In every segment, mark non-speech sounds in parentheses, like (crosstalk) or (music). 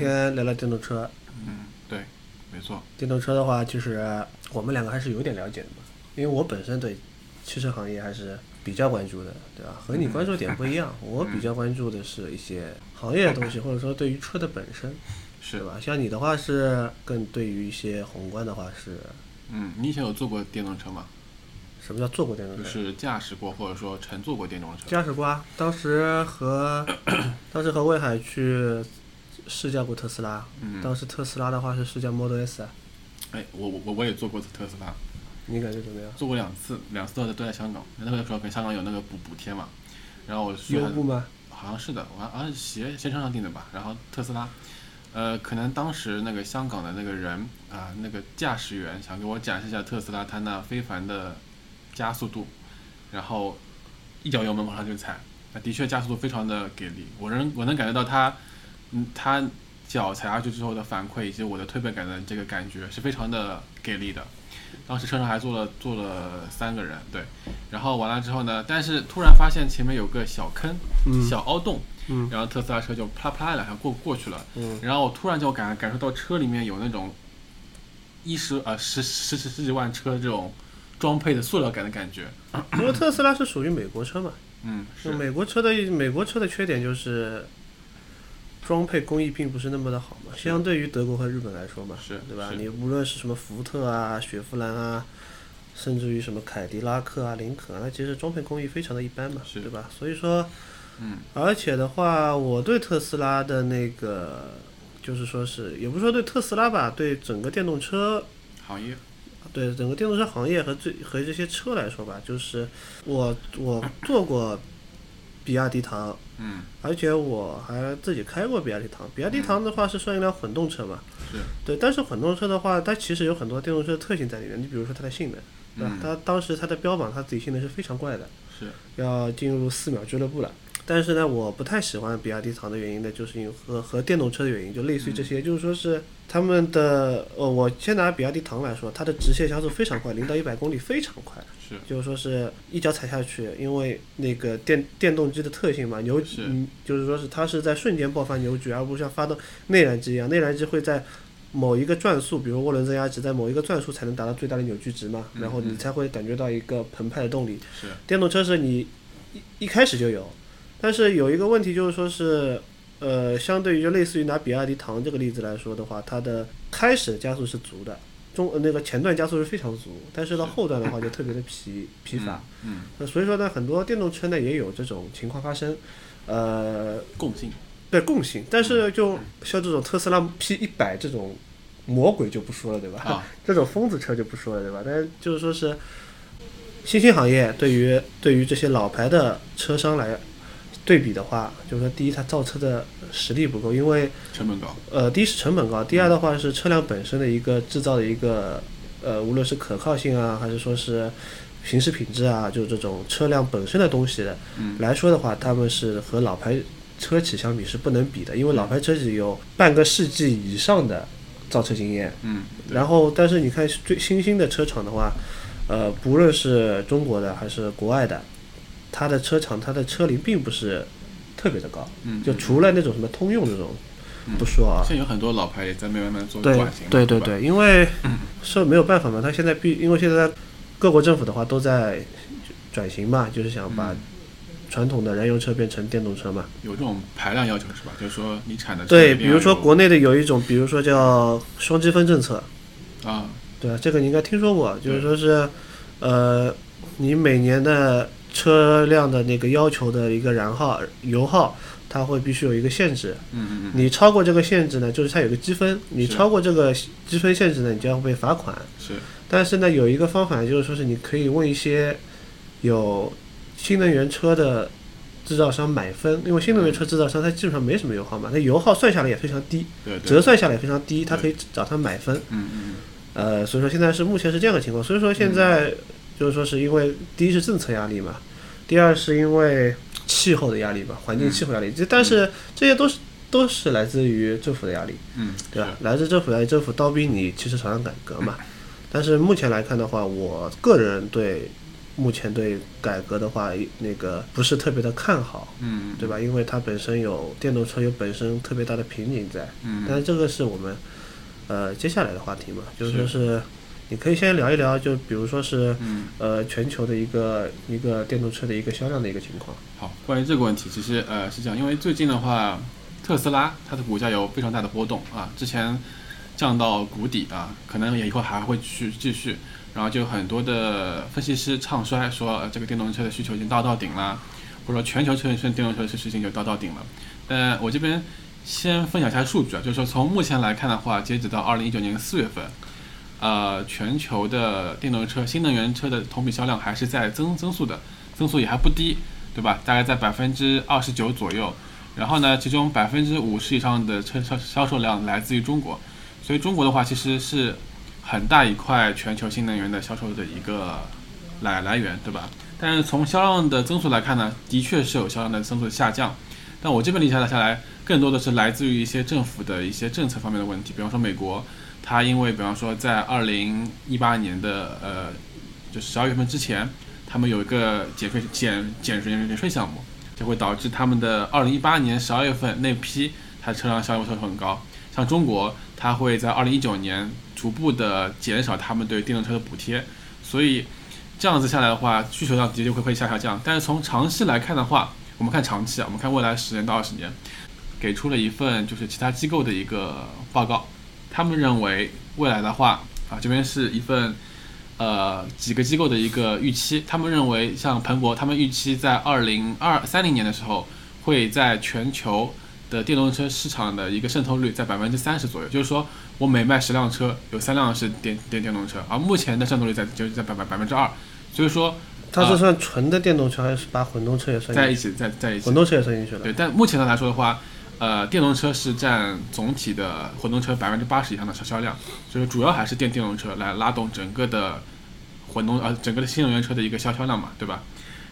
天聊聊电动车。嗯，对，没错。电动车的话，就是我们两个还是有点了解的嘛，因为我本身对汽车行业还是比较关注的，对吧？和你关注点不一样，我比较关注的是一些行业的东西，或者说对于车的本身，是吧？像你的话是更对于一些宏观的话是，嗯，你以前有坐过电动车吗？什么叫坐过电动车？就是驾驶过或者说乘坐过电动车。驾驶过啊，当时和 (coughs) 当时和魏海去试驾过特斯拉，嗯，当时特斯拉的话是试驾 Model S 啊，哎，我我我我也坐过特斯拉，你感觉怎么样？坐过两次，两次都在都在香港。那个时候跟香港有那个补补贴嘛，然后我去优步吗？好像是的，我好像是携携程上订的吧。然后特斯拉，呃，可能当时那个香港的那个人啊、那个驾驶员想给我展示一下特斯拉它那非凡的加速度，然后一脚油门往上就踩，那的确加速度非常的给力。我能我能感觉到它，嗯，他脚踩下去之后的反馈以及我的推背感的这个感觉是非常的给力的。当时车上还坐了坐了三个人，对，然后完了之后呢，但是突然发现前面有个小坑，嗯小凹洞，嗯。然后特斯拉车就啪啪两下过过去了，嗯。然后我突然就感感受到车里面有那种一十呃十十十十几万车这种装配的塑料感的感觉，(clears throat) 因为特斯拉是属于美国车嘛，嗯，是。美国车的美国车的缺点就是装配工艺并不是那么的好嘛，相对于德国和日本来说嘛，是对吧？你无论是什么福特啊、雪佛兰啊，甚至于什么凯迪拉克啊、林肯啊，那其实装配工艺非常的一般嘛，是。对吧？所以说，嗯。而且的话，我对特斯拉的那个就是说是，也不是说对特斯拉吧，对整个电动车行业，对整个电动车行业和这和这些车来说吧，就是我我做过比亚迪唐，嗯而且我还自己开过比亚迪唐。比亚迪唐的话是算一辆混动车嘛，是，对，但是混动车的话，它其实有很多电动车的特性在里面。你比如说它的性能，对吧？嗯它当时它的标榜它自己性能是非常怪的，是，要进入四秒俱乐部了。但是呢，我不太喜欢比亚迪唐的原因呢，就是因为和和电动车的原因，就类似于这些，就是说是他们的呃，我先拿比亚迪唐来说，它的直线加速非常快，零到一百公里非常快，是，就是说是一脚踩下去，因为那个电电动机的特性嘛，扭是嗯，就是说是它是在瞬间爆发扭矩，而不是像发动内燃机一样，内燃机会在某一个转速，比如涡轮增压值在某一个转速才能达到最大的扭矩值嘛，嗯然后你嗯。才会感觉到一个澎湃的动力。是，电动车是你一一开始就有，但是有一个问题就是说是，呃，相对于就类似于拿比亚迪唐这个例子来说的话，它的开始加速是足的，中呃那个前段加速是非常足，但是到后段的话就特别的疲疲乏。嗯，那所以说呢，很多电动车呢也有这种情况发生，呃，嗯，共性，对共性，但是就像这种特斯拉 P 一百这种魔鬼就不说了，对吧？啊，(laughs) 这种疯子车就不说了，对吧？但是就是说是新兴行业对于对于这些老牌的车商来对比的话，就是说第一，它造车的实力不够，因为成本高，呃，第一是成本高，第二的话是车辆本身的一个制造的一个呃，无论是可靠性啊，还是说是行驶品质啊，就是这种车辆本身的东西的嗯。来说的话，他们是和老牌车企相比是不能比的，因为老牌车企有半个世纪以上的造车经验。嗯，然后，但是你看最新兴的车厂的话，呃，不论是中国的还是国外的，它的车厂它的车龄并不是特别的高，嗯，就嗯。除了那种什么通用这种嗯。不说啊，现在有很多老牌也在慢慢慢做对转型，对，对对对，因为是没有办法嘛，它现在必因为现在各国政府的话都在转型嘛，就是想把嗯。传统的燃油车变成电动车嘛。有这种排量要求是吧？就是说你产的对，比如说国内的有一种，比如说叫双积分政策，啊，对啊，这个你应该听说过，就是说是，呃，你每年的车辆的那个要求的一个燃耗油耗，它会必须有一个限制。嗯嗯嗯，你超过这个限制呢，就是它有个积分，你超过这个积分限制呢，你就要被罚款。是，但是呢，有一个方法就是说是你可以问一些有新能源车的制造商买分，因为新能源车制造商它基本上没什么油耗嘛，它油耗算下来也非常低，对对，折算下来也非常低，它可以找他买分。嗯嗯呃，所以说现在是目前是这样的情况，所以说现在就是说是因为第一是政策压力嘛，第二是因为气候的压力吧，环境气候压力，这但是这些都是都是来自于政府的压力。嗯，对吧？来自政府，来自政府刀逼你汽车厂商改革嘛。(laughs) 但是目前来看的话，我个人对目前对改革的话，那个不是特别的看好，嗯对吧？因为它本身有电动车有本身特别大的瓶颈在。嗯但是这个是我们呃接下来的话题嘛，就是说是你可以先聊一聊，就比如说是嗯，呃全球的一个一个电动车的一个销量的一个情况。好，关于这个问题，其实呃是这样，因为最近的话，特斯拉它的股价有非常大的波动啊，之前降到谷底啊，可能也以后还会去继续，然后就很多的分析师唱衰说、呃这个电动车的需求已经到到顶了，或者说全球车电动车的事情就到到顶了。但我这边先分享一下数据啊，就是说从目前来看的话，截止到二零一九年四月份，呃，全球的电动车、新能源车的同比销量还是在增增速的，增速也还不低，对吧？大概在百分之二十九左右。然后呢，其中百分之五十以上的车销销售量来自于中国，所以中国的话其实是很大一块全球新能源的销售的一个来来源，对吧？但是从销量的增速来看呢，的确是有销量的增速下降。但我这边理解下来，更多的是来自于一些政府的一些政策方面的问题，比方说美国，它因为比方说在二零一八年的呃，就十二月份之前，他们有一个减税减减税减税项目，就会导致他们的二零一八年十二月份那批它车辆销量会很高。像中国，它会在二零一九年逐步的减少他们对电动车的补贴，所以这样子下来的话，需求量的确会会下下降。但是从长期来看的话，我们看长期啊，我们看未来十年到二十年，给出了一份就是其他机构的一个报告，他们认为未来的话啊，这边是一份呃几个机构的一个预期，他们认为像彭博，他们预期在二零二三零年的时候，会在全球的电动车市场的一个渗透率在百分之三十左右，就是说我每卖十辆车，有三辆是电电电动车，而目前的渗透率在就是在百百百分之二，所以说它是算纯的电动车，还是把混动车也算？在一起在在一起混。动车也算进去了。对，但目前的来说的话，呃，电动车是占总体的混动车百分之八十以上的销销量，所以主要还是电电动车来拉动整个的混动呃整个的新能源车的一个销销量嘛，对吧？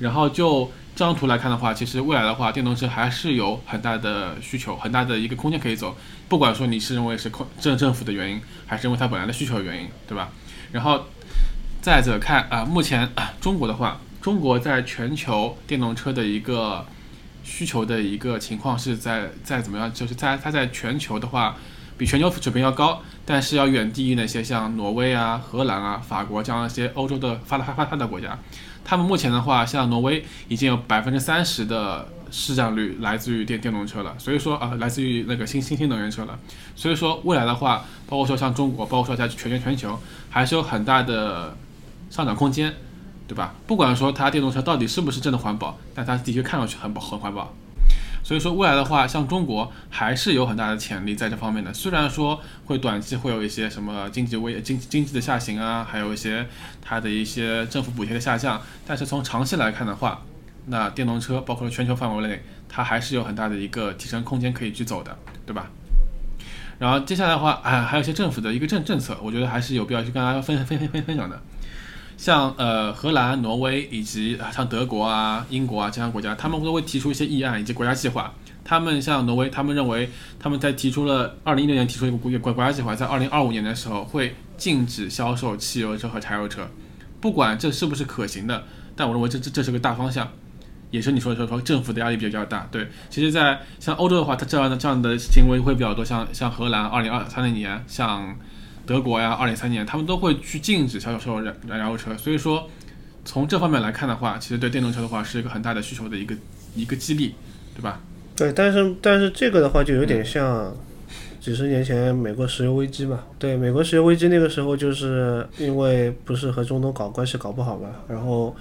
然后就这张图来看的话，其实未来的话，电动车还是有很大的需求，很大的一个空间可以走。不管说你是认为是空政政府的原因，还是因为它本来的需求原因，对吧？然后再者看啊、目前、啊中国的话，中国在全球电动车的一个需求的一个情况是在在怎么样？就是在它在全球的话，比全球水平要高，但是要远低于那些像挪威啊、荷兰啊、法国这样一些欧洲的发达发发达国家。他们目前的话，像挪威已经有百分之三十的市占率来自于电电动车了，所以说啊、来自于那个新新新能源车了。所以说未来的话，包括说像中国，包括说在全全全球，还是有很大的上涨空间，对吧？不管说它电动车到底是不是真的环保，但它的确看上去很保很环保。所以说未来的话，像中国还是有很大的潜力在这方面的。虽然说会短期会有一些什么经济危经经济的下行啊，还有一些它的一些政府补贴的下降，但是从长期来看的话，那电动车包括全球范围内，它还是有很大的一个提升空间可以去走的，对吧？然后接下来的话，啊，还有一些政府的一个政政策，我觉得还是有必要去跟大家分分分分分享的。像呃荷兰、挪威以及像德国啊、英国啊这样国家，他们都会提出一些议案以及国家计划。他们像挪威，他们认为他们在提出了二零一六年提出一个国国国家计划，在二零二五年的时候会禁止销售汽油车和柴油车。不管这是不是可行的，但我认为这这这是个大方向，也是你说说说政府的压力比较大。对，其实，在像欧洲的话，它这样的这样的行为会比较多，像像荷兰二零二三年，像德国呀二零三年，他们都会去禁止销售燃燃油车。所以说，从这方面来看的话，其实对电动车的话是一个很大的需求的一个一个激励，对吧？对，但是但是这个的话就有点像几十年前美国石油危机嘛。对，美国石油危机那个时候就是因为不是和中东搞关系搞不好嘛，然后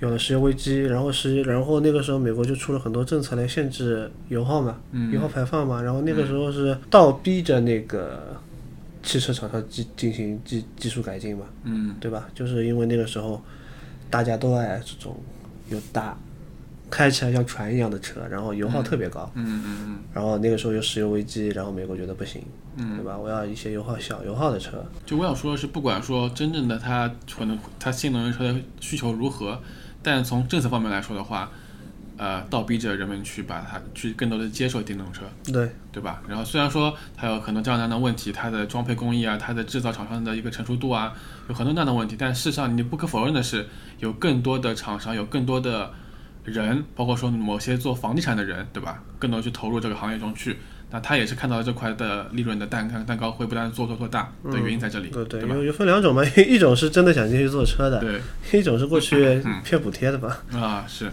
有了石油危机，然后石然后那个时候美国就出了很多政策来限制油耗嘛，油耗排放嘛，然后那个时候是倒逼着那个汽车厂商进进行技技术改进嘛，嗯。对吧？就是因为那个时候大家都爱这种有大开起来像船一样的车，然后油耗特别高，嗯嗯嗯，然后那个时候有石油危机，然后美国觉得不行，嗯。对吧？我要一些油耗小油耗的车，就我想说的是，不管说真正的它可能它新能源车的需求如何，但从政策方面来说的话，呃，倒逼着人们去把它去更多的接受电动车，对，对吧？然后虽然说它有很多这样那样的问题，它的装配工艺啊，它的制造厂商的一个成熟度啊，有很多那样的问题，但事实上你不可否认的是，有更多的厂商，有更多的人，包括说某些做房地产的人，对吧？更多去投入这个行业中去。那他也是看到了这块的利润的蛋蛋蛋糕会不断做做做大的原因在这里，对对，对吧？有有分两种嘛，(laughs) 一种是真的想进去做车的，对一种是过去骗补贴的吧。啊，是是，